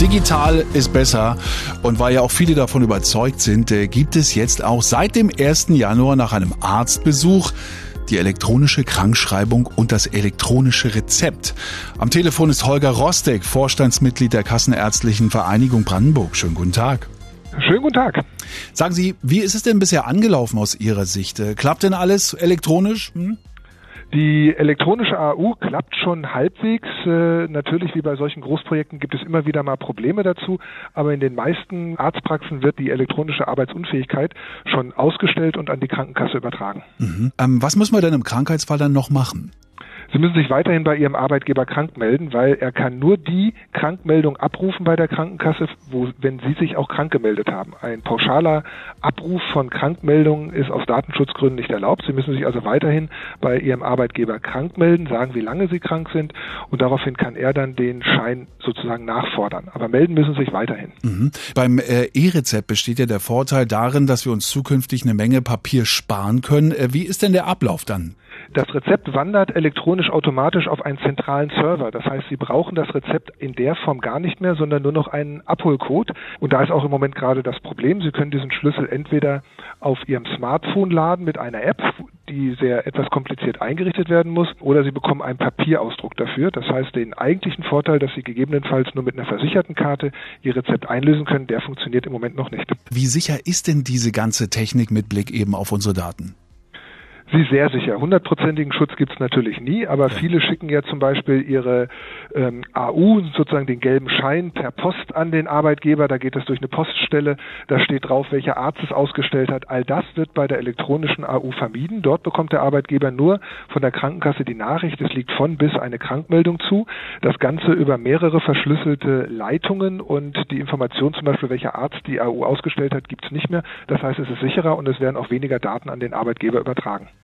Digital ist besser und weil ja auch viele davon überzeugt sind, äh, gibt es jetzt auch seit dem 1. Januar nach einem Arztbesuch die elektronische Krankschreibung und das elektronische Rezept. Am Telefon ist Holger Rostek, Vorstandsmitglied der Kassenärztlichen Vereinigung Brandenburg. Schönen guten Tag. Schönen guten Tag. Sagen Sie, wie ist es denn bisher angelaufen aus Ihrer Sicht? Äh, klappt denn alles elektronisch? Hm? Die elektronische AU klappt schon halbwegs. Äh, natürlich, wie bei solchen Großprojekten, gibt es immer wieder mal Probleme dazu. Aber in den meisten Arztpraxen wird die elektronische Arbeitsunfähigkeit schon ausgestellt und an die Krankenkasse übertragen. Mhm. Ähm, was muss man denn im Krankheitsfall dann noch machen? Sie müssen sich weiterhin bei Ihrem Arbeitgeber krank melden, weil er kann nur die Krankmeldung abrufen bei der Krankenkasse, wo, wenn Sie sich auch krank gemeldet haben. Ein pauschaler Abruf von Krankmeldungen ist aus Datenschutzgründen nicht erlaubt. Sie müssen sich also weiterhin bei Ihrem Arbeitgeber krank melden, sagen, wie lange Sie krank sind und daraufhin kann er dann den Schein sozusagen nachfordern. Aber melden müssen Sie sich weiterhin. Mhm. Beim äh, E-Rezept besteht ja der Vorteil darin, dass wir uns zukünftig eine Menge Papier sparen können. Äh, wie ist denn der Ablauf dann? Das Rezept wandert elektronisch automatisch auf einen zentralen Server. Das heißt, Sie brauchen das Rezept in der Form gar nicht mehr, sondern nur noch einen Abholcode. Und da ist auch im Moment gerade das Problem. Sie können diesen Schlüssel entweder auf Ihrem Smartphone laden mit einer App, die sehr etwas kompliziert eingerichtet werden muss, oder Sie bekommen einen Papierausdruck dafür. Das heißt, den eigentlichen Vorteil, dass Sie gegebenenfalls nur mit einer versicherten Karte Ihr Rezept einlösen können, der funktioniert im Moment noch nicht. Wie sicher ist denn diese ganze Technik mit Blick eben auf unsere Daten? Sie sehr sicher. Hundertprozentigen Schutz gibt es natürlich nie, aber viele schicken ja zum Beispiel ihre ähm, AU, sozusagen den gelben Schein, per Post an den Arbeitgeber. Da geht es durch eine Poststelle. Da steht drauf, welcher Arzt es ausgestellt hat. All das wird bei der elektronischen AU vermieden. Dort bekommt der Arbeitgeber nur von der Krankenkasse die Nachricht, es liegt von bis eine Krankmeldung zu. Das Ganze über mehrere verschlüsselte Leitungen und die Information zum Beispiel, welcher Arzt die AU ausgestellt hat, gibt es nicht mehr. Das heißt, es ist sicherer und es werden auch weniger Daten an den Arbeitgeber übertragen.